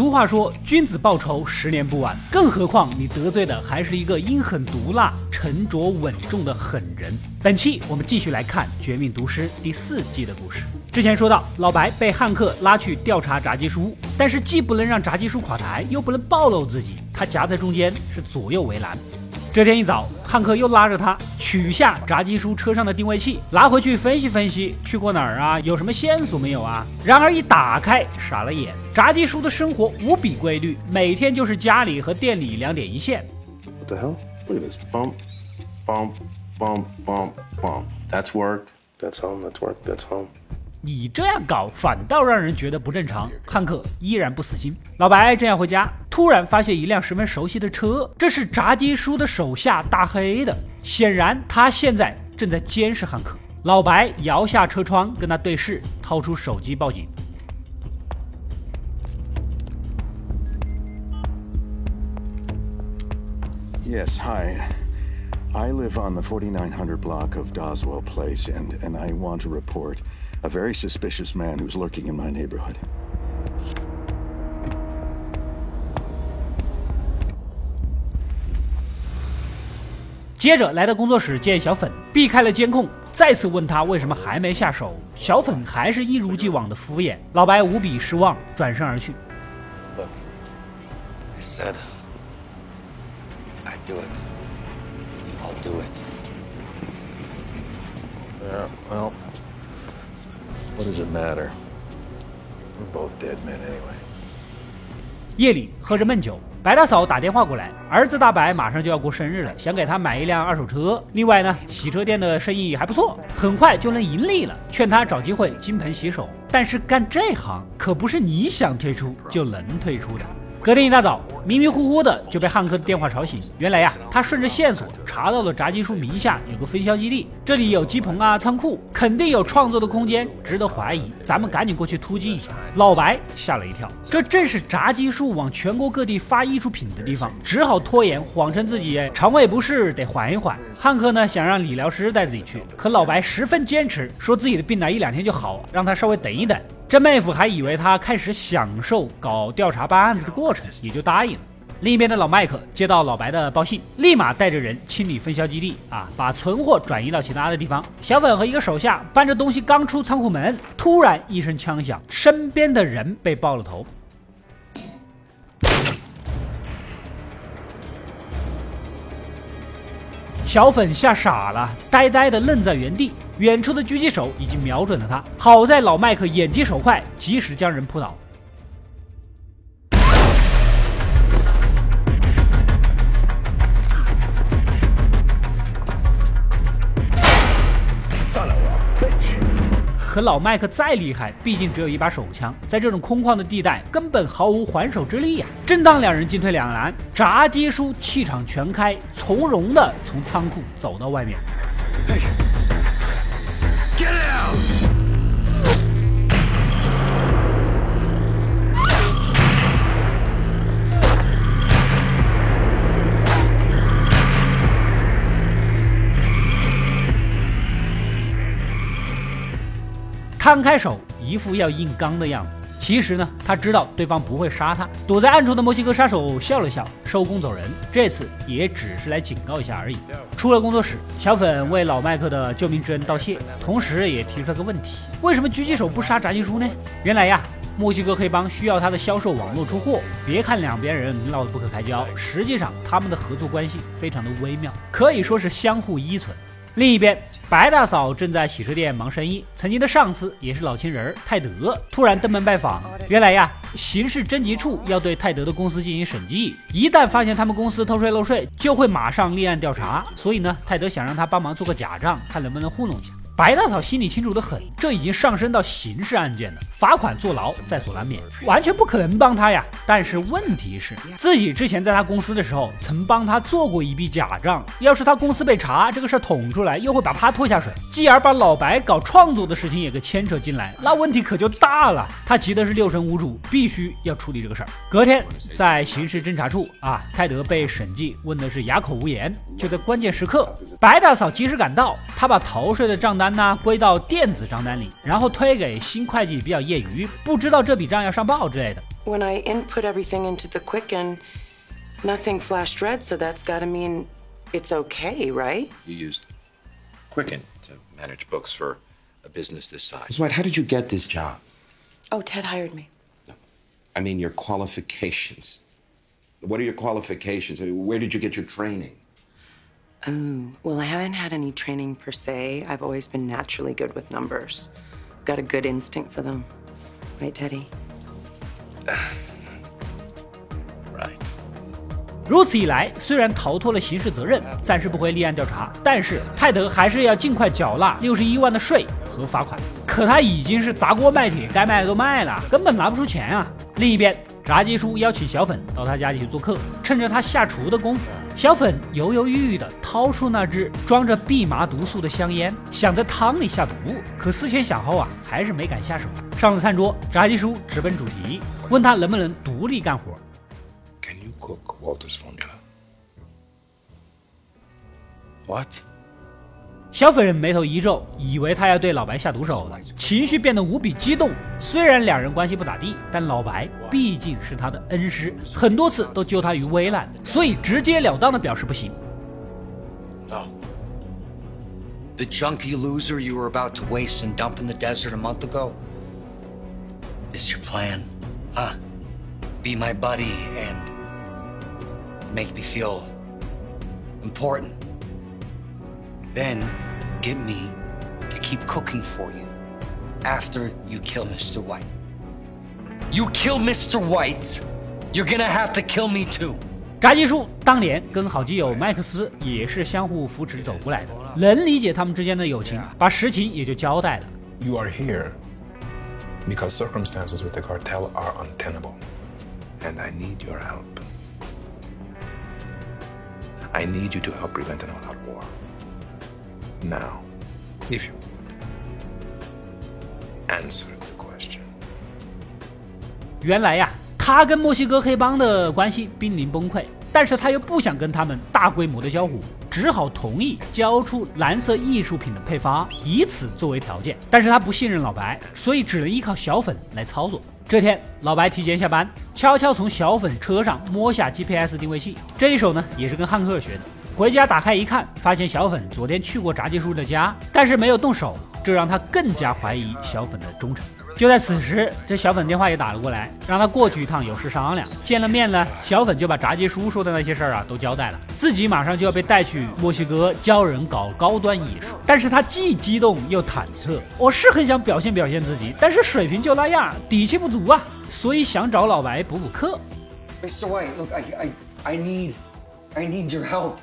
俗话说，君子报仇，十年不晚。更何况你得罪的还是一个阴狠毒辣、沉着稳重的狠人。本期我们继续来看《绝命毒师》第四季的故事。之前说到，老白被汉克拉去调查炸鸡叔，但是既不能让炸鸡叔垮台，又不能暴露自己，他夹在中间，是左右为难。这天一早，汉克又拉着他取下炸鸡叔车上的定位器，拿回去分析分析，去过哪儿啊？有什么线索没有啊？然而一打开，傻了眼。炸鸡叔的生活无比规律，每天就是家里和店里两点一线。What the hell? Look at this bump, bump, bump, bump, bump. That's work. That's home. That's work. That's home. 你这样搞，反倒让人觉得不正常。汉克依然不死心。老白正要回家，突然发现一辆十分熟悉的车，这是炸鸡叔的手下大黑的。显然，他现在正在监视汉克。老白摇下车窗跟他对视，掏出手机报警。Yes, hi. I live on the 4900 block of Doswell Place, and, and I want to report. a very suspicious man who's lurking in my neighborhood. 接着来到工作室见小粉，避开了监控，再次问他为什么还没下手。小粉还是一如既往的敷衍。老白无比失望，转身而去。Look, I said I do it. I'll do it. Yeah, well. What does it matter? We're both dead men anyway. 夜里喝着闷酒，白大嫂打电话过来，儿子大白马上就要过生日了，想给他买一辆二手车。另外呢，洗车店的生意还不错，很快就能盈利了，劝他找机会金盆洗手。但是干这行可不是你想退出就能退出的。隔天一大早，迷迷糊糊的就被汉克的电话吵醒。原来呀，他顺着线索查到了炸鸡叔名下有个分销基地，这里有鸡棚啊、仓库，肯定有创作的空间，值得怀疑。咱们赶紧过去突击一下。老白吓了一跳，这正是炸鸡叔往全国各地发艺术品的地方，只好拖延，谎称自己肠胃不适，得缓一缓。汉克呢，想让理疗师带自己去，可老白十分坚持，说自己的病呢一两天就好，让他稍微等一等。这妹夫还以为他开始享受搞调查办案子的过程，也就答应了。另一边的老麦克接到老白的报信，立马带着人清理分销基地啊，把存货转移到其他的地方。小粉和一个手下搬着东西刚出仓库门，突然一声枪响，身边的人被爆了头。小粉吓傻了，呆呆的愣在原地。远处的狙击手已经瞄准了他，好在老麦克眼疾手快，及时将人扑倒。可老麦克再厉害，毕竟只有一把手枪，在这种空旷的地带，根本毫无还手之力呀！正当两人进退两难，炸鸡叔气场全开，从容的从仓库走到外面。摊开手，一副要硬刚的样子。其实呢，他知道对方不会杀他。躲在暗处的墨西哥杀手笑了笑，收工走人。这次也只是来警告一下而已。出了工作室，小粉为老麦克的救命之恩道谢，同时也提出了个问题：为什么狙击手不杀炸鸡叔呢？原来呀，墨西哥黑帮需要他的销售网络出货。别看两边人闹得不可开交，实际上他们的合作关系非常的微妙，可以说是相互依存。另一边，白大嫂正在洗车店忙生意。曾经的上司也是老情人泰德突然登门拜访。原来呀，刑事侦缉处要对泰德的公司进行审计，一旦发现他们公司偷税漏税，就会马上立案调查。所以呢，泰德想让他帮忙做个假账，看能不能糊弄一下。白大嫂心里清楚的很，这已经上升到刑事案件了，罚款坐牢在所难免，完全不可能帮他呀。但是问题是，自己之前在他公司的时候，曾帮他做过一笔假账，要是他公司被查，这个事儿捅出来，又会把他拖下水，继而把老白搞创作的事情也给牵扯进来，那问题可就大了。他急的是六神无主，必须要处理这个事儿。隔天，在刑事侦查处啊，泰德被审计问的是哑口无言。就在关键时刻，白大嫂及时赶到，她把逃税的账单。单呢归到电子账单里，然后推给新会计比较业余，不知道这笔账要上报之类的。When I input everything into the Quicken, nothing flashed red, so that's got to mean it's okay, right? You used Quicken to manage books for a business this size. Ms. White, how did you get this job? Oh, Ted hired me. I mean, your qualifications. What are your qualifications? I mean, Where did you get your training? Oh, well, I haven't had any training per se. I've always been naturally good with numbers. Got a good instinct for them. Right, Teddy? Right. 如此一来，虽然逃脱了刑事责任，暂时不会立案调查，但是泰德还是要尽快缴纳六十一万的税和罚款。可他已经是砸锅卖铁，该卖的都卖了，根本拿不出钱啊！另一边，炸鸡叔邀请小粉到他家里去做客，趁着他下厨的功夫，小粉犹犹豫豫地掏出那只装着蓖麻毒素的香烟，想在汤里下毒，可思前想后啊，还是没敢下手。上了餐桌，炸鸡叔直奔主题，问他能不能独立干活。Can you cook Walter's formula? What? 小粉人眉头一皱，以为他要对老白下毒手了，情绪变得无比激动。虽然两人关系不咋地，但老白毕竟是他的恩师，很多次都救他于危难，所以直截了当的表示不行。No. The junky loser you were about to waste and dump in the desert a month ago? Is your plan? Huh? Be my buddy and make me feel important. Then get me to keep cooking for you after you kill Mr. White. You kill Mr. White, you're gonna have to kill me too. 炸鸡叔当年跟好基友麦克斯也是相互扶持走过来的，能理解他们之间的友情，把实情也就交代了。 You are here because circumstances with the cartel are untenable. And I need your help. I need you to help prevent an all-out war. Now, if you would, answer the question. 原来呀，他跟墨西哥黑帮的关系濒临崩溃，但是他又不想跟他们大规模的交火，只好同意交出蓝色艺术品的配方，以此作为条件。但是他不信任老白，所以只能依靠小粉来操作。这天，老白提前下班，悄悄从小粉车上摸下 GPS 定位器，这一手呢也是跟汉克学的。回家打开一看，发现小粉昨天去过炸鸡叔的家，但是没有动手，这让他更加怀疑小粉的忠诚。就在此时，这小粉电话也打了过来，让他过去一趟，有事商量。见了面呢，小粉就把炸鸡叔说的那些事儿啊都交代了，自己马上就要被带去墨西哥教人搞高端艺术。但是他既激动又忐忑，我是很想表现表现自己，但是水平就那样，底气不足啊，所以想找老白补补课。Mr. White, look, I, I, I need, I need your help.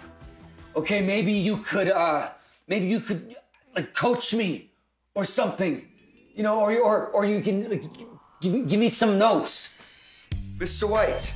Okay, maybe you could, uh, maybe you could, like, coach me or something, you know, or or or you can，give me，give me some notes. Mr. White.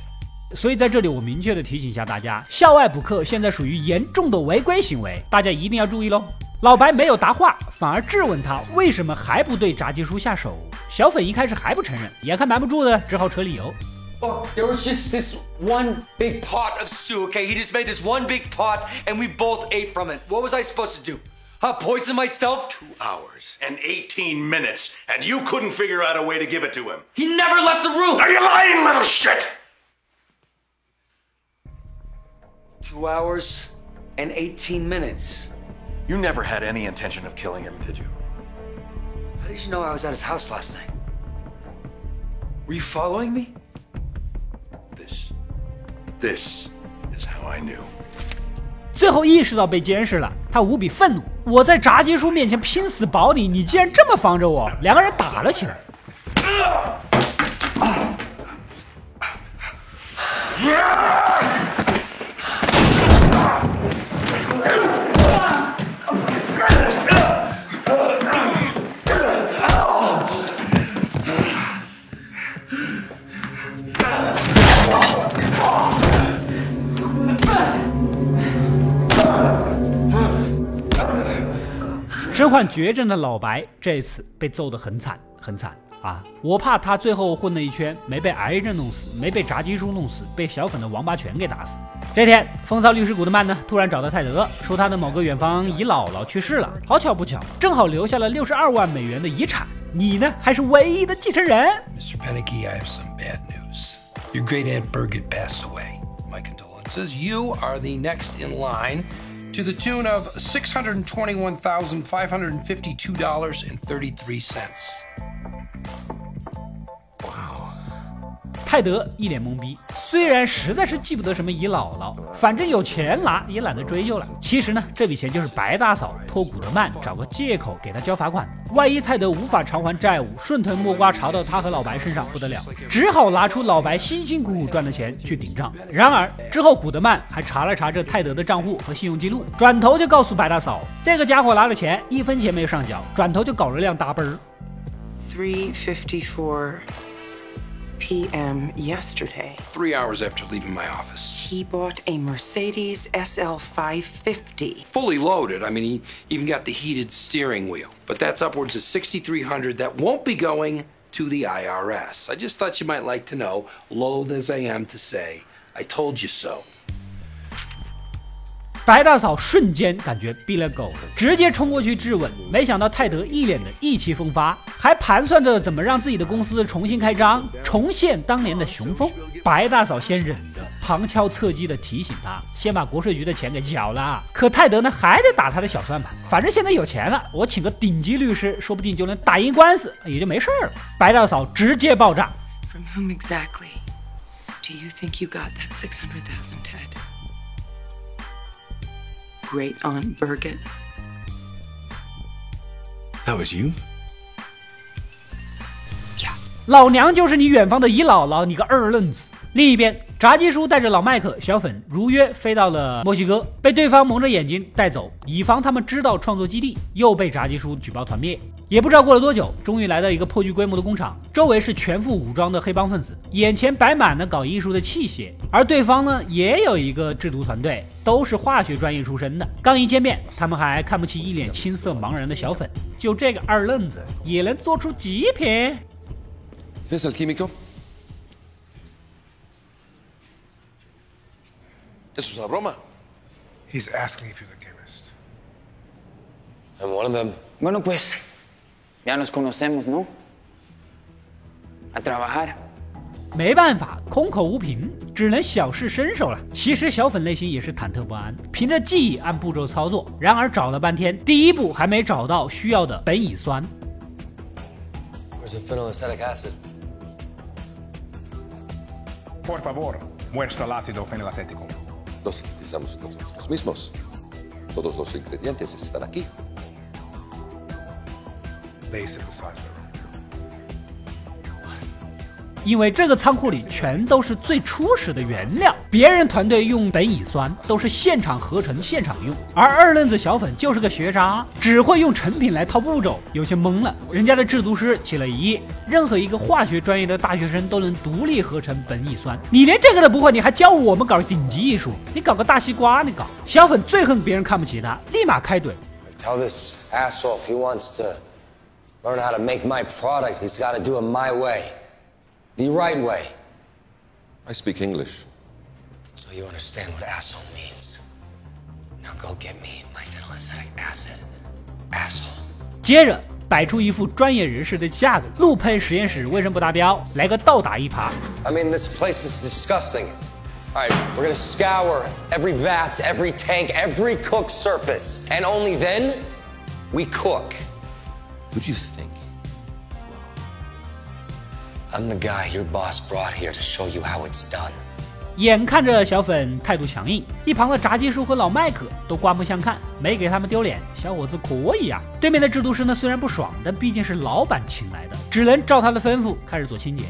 所以在这里，我明确的提醒一下大家，校外补课现在属于严重的违规行为，大家一定要注意喽。老白没有答话，反而质问他为什么还不对炸鸡叔下手。小粉一开始还不承认，眼看瞒不住的，只好扯理由。Look, there was just this one big pot of stew, okay? He just made this one big pot and we both ate from it. What was I supposed to do? Huh? Poison myself? Two hours and 18 minutes, and you couldn't figure out a way to give it to him. He never left the room! Are you lying, little shit? Two hours and 18 minutes. You never had any intention of killing him, did you? How did you know I was at his house last night? Were you following me? This. Is how I knew. 最后意识到被监视了，他无比愤怒。我在炸鸡叔面前拼死保你，你竟然这么防着我！两个人打了起来。身患绝症的老白这次被揍得很惨很惨。啊！我怕他最后混了一圈，没被癌症弄死，没被炸鸡叔弄死，被小粉的王八拳给打死。这天，风骚律师古德曼呢，突然找到泰德，说他的某个远房姨姥姥去世了，好巧不巧，正好留下了六十二万美元的遗产，你呢，还是唯一的继承人。Mr. Penicky, I have some bad news. Your great aunt Birgit passed away. My condolences. You are the next in line to the tune of $621,552.33. 泰德一脸懵逼，虽然实在是记不得什么姨姥姥，反正有钱拿也懒得追究了。其实呢，这笔钱就是白大嫂托古德曼找个借口给他交罚款，万一泰德无法偿还债务，顺藤摸瓜查到他和老白身上不得了，只好拿出老白辛辛苦苦赚的钱去顶账。然而之后古德曼还查了查这泰德的账户和信用记录，转头就告诉白大嫂，这个家伙拿了钱一分钱没有上缴，转头就搞了辆大奔儿。Three fifty four. p.m. yesterday. Three hours after leaving my office. He bought a Mercedes SL 550. Fully loaded. I mean, he even got the heated steering wheel. But that's upwards of 6,300 that won't be going to the IRS. I just thought you might like to know, loath as I am to say, I told you so. 白大嫂瞬间感觉逼了狗了，直接冲过去质问。没想到泰德一脸的意气风发，还盘算着怎么让自己的公司重新开张，重现当年的雄风。白大嫂先忍着，旁敲侧击的提醒他，先把国税局的钱给缴了。可泰德呢，还得打他的小算盘，反正现在有钱了，我请个顶级律师，说不定就能打赢官司，也就没事了。白大嫂直接爆炸。From whom exactly do you think you got that six hundred thousand, Ted? great aunt Birgit. That was you? Yeah. 老娘就是你远方的姨姥姥，你个二愣子！ 另一边，炸鸡叔带着老麦克、小粉如约飞到了墨西哥，被对方蒙着眼睛带走，以防他们知道创作基地，又被炸鸡叔举报团灭。也不知道过了多久，终于来到一个颇具规模的工厂，周围是全副武装的黑帮分子，眼前摆满了搞艺术的器械，而对方呢，也有一个制毒团队，都是化学专业出身的。刚一见面，他们还看不起一脸青涩茫然的小粉，就这个二愣子也能做出极品。¿Es el ¿Eso es una broma? He's asking if you're the chemist. I'm one of them. Bueno, pues ya nos conocemos, ¿no? A trabajar. 没办法，空口无凭，只能小试身手了。其实小粉内心也是忐忑不安，凭着记忆按步骤操作。然而找了半天，第一步还没找到需要的苯乙酸。Where's the phenylacetic acid? Por favor, muestra el ácido fenilacético. Lo sintetizamos nosotros mismos. Todos los ingredientes están aquí. They synthesize. 因为这个仓库里全都是最初始的原料，别人团队用苯乙酸都是现场合成、现场用，而二愣子小粉就是个学渣，只会用成品来套步骤，有些懵了。人家的制毒师起了疑，任何一个化学专业的大学生都能独立合成苯乙酸，你连这个都不会，你还教我们搞顶级艺术？你搞个大西瓜，你搞！小粉最恨别人看不起他，立马开怼。Tell this asshole if he wants to learn how to make my product, he's got to do it my way. The right way. I speak English. So you understand what asshole means. Now go get me my phenylacetic acid. Asshole. 接着摆出一副专业人士的架子，路喷实验室为什么不达标？来个倒打一耙。 I mean, this place is disgusting. All right, we're gonna scour every vat, every tank, every cooked surface. And only then, we cook. Who do you think? I'm the guy your boss brought here to show you how it's done. 眼看着小粉态度强硬，一旁的炸鸡叔和老麦克都刮目相看，没给他们丢脸。小伙子可以啊！对面的制毒师呢，虽然不爽，但毕竟是老板请来的，只能照他的吩咐开始做清洁。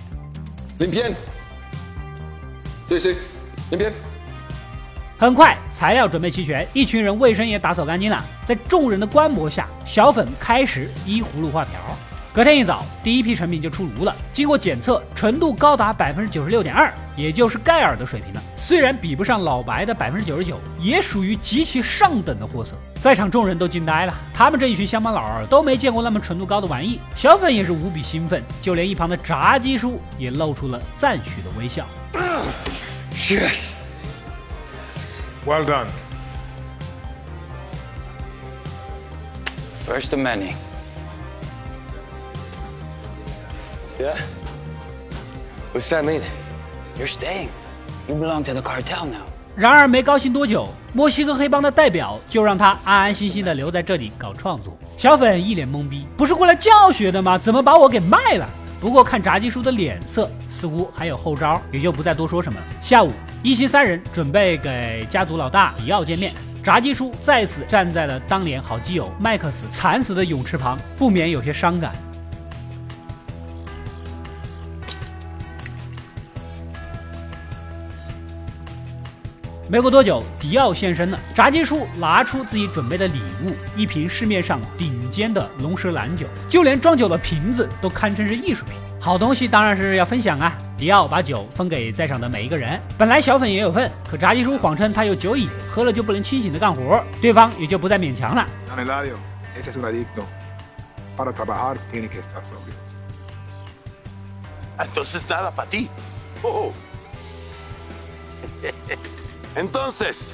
Limpien. Sí, sí. Limpien. 很快，材料准备齐全，一群人卫生也打扫干净了。在众人的观摩下，小粉开始依葫芦画瓢。隔天一早，第一批成品就出炉了。经过检测，纯度高达百分之九十六点二，也就是盖尔的水平了。虽然比不上老白的百分之九十九，也属于极其上等的货色。在场众人都惊呆了，他们这一群乡巴佬儿都没见过那么纯度高的玩意。小粉也是无比兴奋，就连一旁的炸鸡叔也露出了赞许的微笑。Yes. Well done. First of many. Yeah? What's that mean? You're staying. You belong to the cartel now. 然而没高兴多久，墨西哥黑帮的代表就让他安安心心的留在这里搞创作。小粉一脸懵逼，不是过来教学的吗？怎么把我给卖了？不过看炸鸡叔的脸色，似乎还有后招，也就不再多说什么了。下午，一行三人准备给家族老大迪奥见面。炸鸡叔再次站在了当年好基友麦克斯惨死的泳池旁，不免有些伤感。没过多久，迪奥现身了。炸鸡叔拿出自己准备的礼物，一瓶市面上顶尖的龙舌兰酒，就连装酒的瓶子都堪称是艺术品。好东西当然是要分享啊！迪奥把酒分给在场的每一个人。本来小粉也有份，可炸鸡叔谎称他有酒瘾，喝了就不能清醒的干活，对方也就不再勉强了。Oh. Entonces,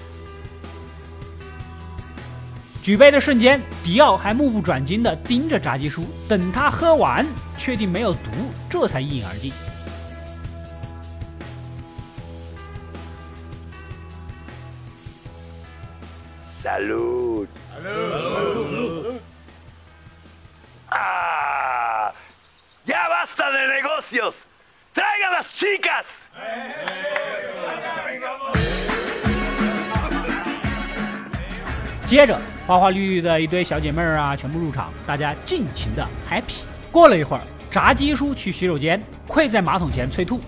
举杯的瞬间，迪奥还目不转睛地盯着炸鸡叔，等他喝完，确定没有毒，这才一饮而尽。salud. ¡Ah! ¡Ya basta de negocios! ¡Traigan las chicas! 接着，花花绿绿的一堆小姐妹儿啊，全部入场，大家尽情的 happy。过了一会儿，炸鸡叔去洗手间，跪在马桶前催吐。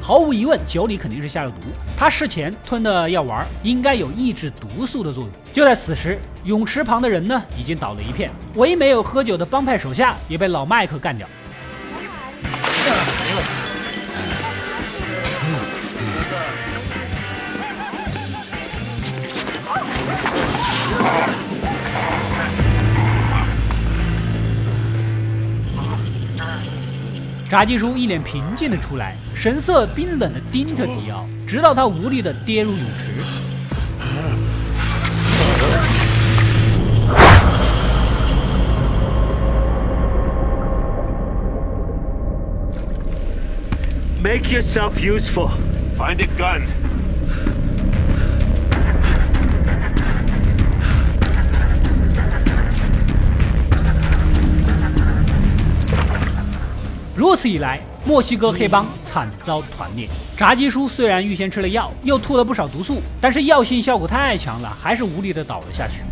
毫无疑问，酒里肯定是下了毒。他事前吞的药丸应该有抑制毒素的作用。就在此时，泳池旁的人呢已经倒了一片，唯一没有喝酒的帮派手下也被老麦克干掉。炸鸡叔一脸平静的出来，神色冰冷的盯着迪奥，直到他无力的跌入泳池。Make yourself useful. Find a gun. 如此一来，墨西哥黑帮惨遭团灭。炸鸡叔虽然预先吃了药，又吐了不少毒素，但是药性效果太强了，还是无力的倒了下去。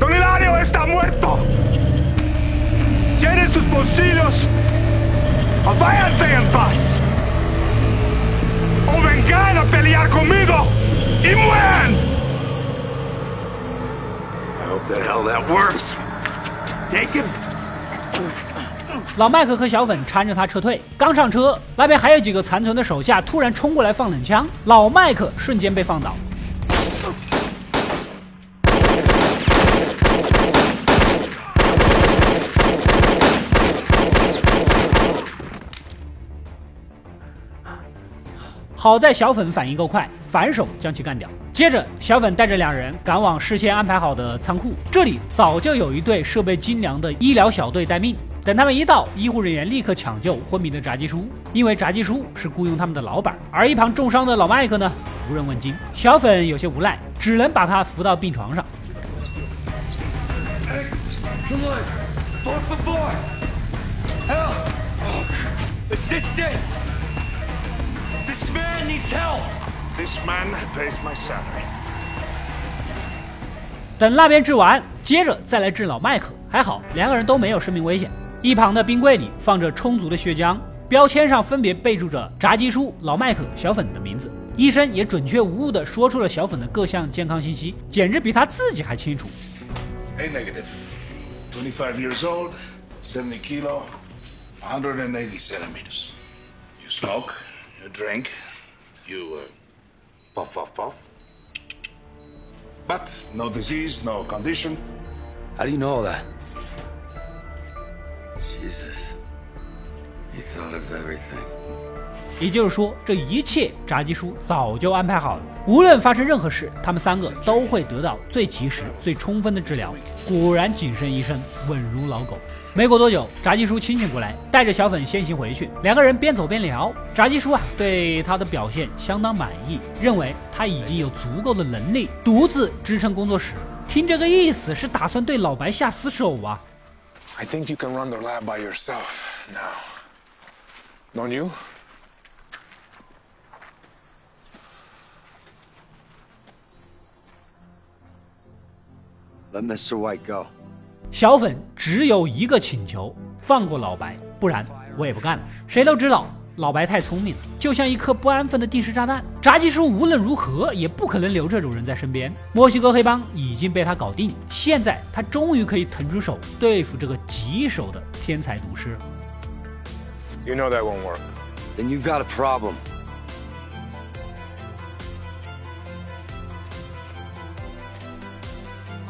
¡Don Hilario the hell that works. Take him. 老麦克和小粉搀着他撤退，刚上车，那边还有几个残存的手下突然冲过来放冷枪，老麦克瞬间被放倒。好在小粉反应够快，反手将其干掉。接着，小粉带着两人赶往事先安排好的仓库，这里早就有一队设备精良的医疗小队待命。等他们一到，医护人员立刻抢救昏迷的炸鸡叔，因为炸鸡叔是雇佣他们的老板。而一旁重伤的老麦克呢，无人问津。小粉有些无奈，只能把他扶到病床上。Salud! This man pays my salary. 等那边治完，接着再来治老麦克。还好两个人都没有生命危险。一旁的冰柜里放着充足的血浆，标签上分别备注着炸鸡叔、老麦克、小粉的名字。医生也准确无误地说出了小粉的各项健康信息，简直比他自己还清楚。A negative, twenty-five years old, seventy kilo, one hundred and eighty centimeters. You smoke, you drink, you. uh, puff, puff, puff. But no disease, no condition. How do you know all that? Jesus. He thought of everything. 也就是说，这一切炸鸡叔早就安排好了。无论发生任何事，他们三个都会得到最及时、最充分的治疗。果然，谨慎医生稳如老狗。没过多久，炸鸡叔清醒过来，带着小粉先行回去。两个人边走边聊。炸鸡叔啊，对他的表现相当满意，认为他已经有足够的能力独自支撑工作室。听这个意思，是打算对老白下死手啊？I think you can run the lab by yourself now. Don't you? Let Mr. White go. 小粉只有一个请求：放过老白，不然我也不干了。谁都知道老白太聪明了，就像一颗不安分的定时炸弹。炸鸡叔无论如何也不可能留这种人在身边。墨西哥黑帮已经被他搞定，现在他终于可以腾出手对付这个棘手的天才毒师。You know that won't work. Then you got a problem.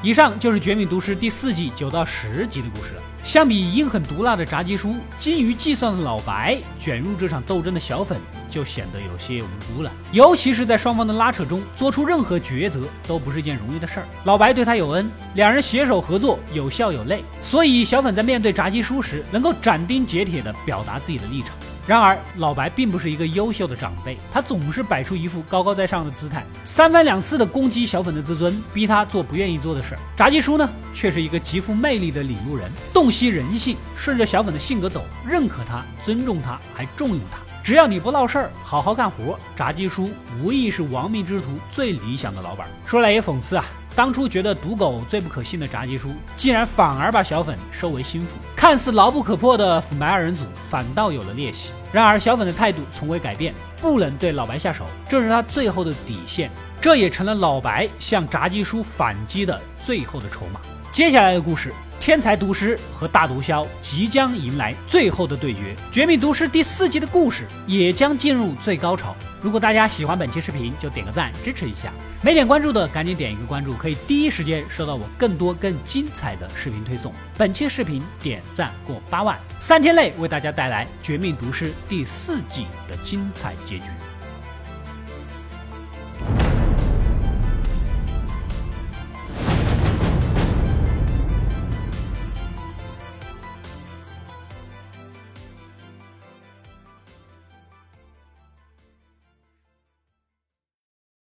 以上就是《绝命毒师》第四季九到十集的故事了。相比阴狠毒辣的炸鸡叔，精于计算的老白，卷入这场斗争的小粉就显得有些无辜了。尤其是在双方的拉扯中，做出任何抉择都不是一件容易的事儿。老白对他有恩，两人携手合作，有笑有泪，所以小粉在面对炸鸡叔时，能够斩钉截铁地表达自己的立场。然而，老白并不是一个优秀的长辈，他总是摆出一副高高在上的姿态，三番两次的攻击小粉的自尊，逼他做不愿意做的事儿。炸鸡叔呢，却是一个极富魅力的领路人，洞悉人性，顺着小粉的性格走，认可他，尊重他，还重用他。只要你不闹事儿，好好干活，炸鸡叔无疑是亡命之徒最理想的老板。说来也讽刺啊，当初觉得赌狗最不可信的炸鸡叔，竟然反而把小粉收为心腹，看似牢不可破的腐败二人组，反倒有了裂隙。然而小粉的态度从未改变，不能对老白下手，这是他最后的底线，这也成了老白向炸鸡叔反击的最后的筹码。接下来的故事。天才毒师和大毒枭即将迎来最后的对决，《绝命毒师》第四季的故事也将进入最高潮。如果大家喜欢本期视频，就点个赞支持一下；没点关注的，赶紧点一个关注，可以第一时间收到我更多更精彩的视频推送。本期视频点赞过八万，三天内为大家带来《绝命毒师》第四季的精彩结局。